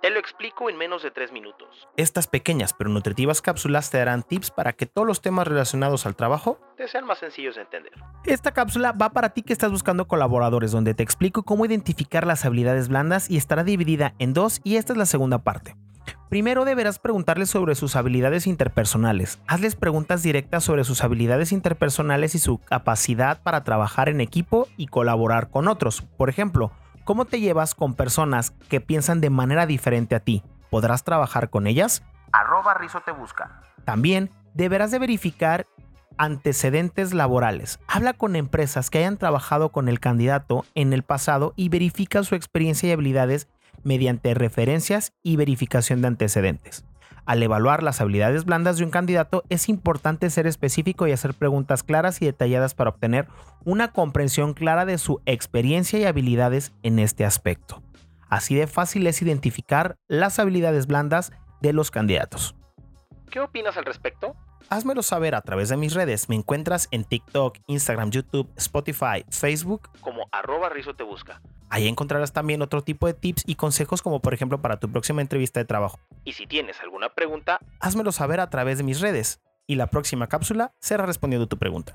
Te lo explico en menos de 3 minutos. Estas pequeñas pero nutritivas cápsulas te darán tips para que todos los temas relacionados al trabajo te sean más sencillos de entender. Esta cápsula va para ti que estás buscando colaboradores donde te explico cómo identificar las habilidades blandas y estará dividida en dos y esta es la segunda parte. Primero deberás preguntarles sobre sus habilidades interpersonales. Hazles preguntas directas sobre sus habilidades interpersonales y su capacidad para trabajar en equipo y colaborar con otros. Por ejemplo, ¿Cómo te llevas con personas que piensan de manera diferente a ti? ¿Podrás trabajar con ellas? Arroba Rizo te busca. También deberás de verificar antecedentes laborales. Habla con empresas que hayan trabajado con el candidato en el pasado y verifica su experiencia y habilidades mediante referencias y verificación de antecedentes. Al evaluar las habilidades blandas de un candidato es importante ser específico y hacer preguntas claras y detalladas para obtener una comprensión clara de su experiencia y habilidades en este aspecto. Así de fácil es identificar las habilidades blandas de los candidatos. ¿Qué opinas al respecto? Házmelo saber a través de mis redes. Me encuentras en TikTok, Instagram, YouTube, Spotify, Facebook como arroba Rizo te busca. Ahí encontrarás también otro tipo de tips y consejos como por ejemplo para tu próxima entrevista de trabajo. Y si tienes alguna pregunta, házmelo saber a través de mis redes y la próxima cápsula será respondiendo tu pregunta.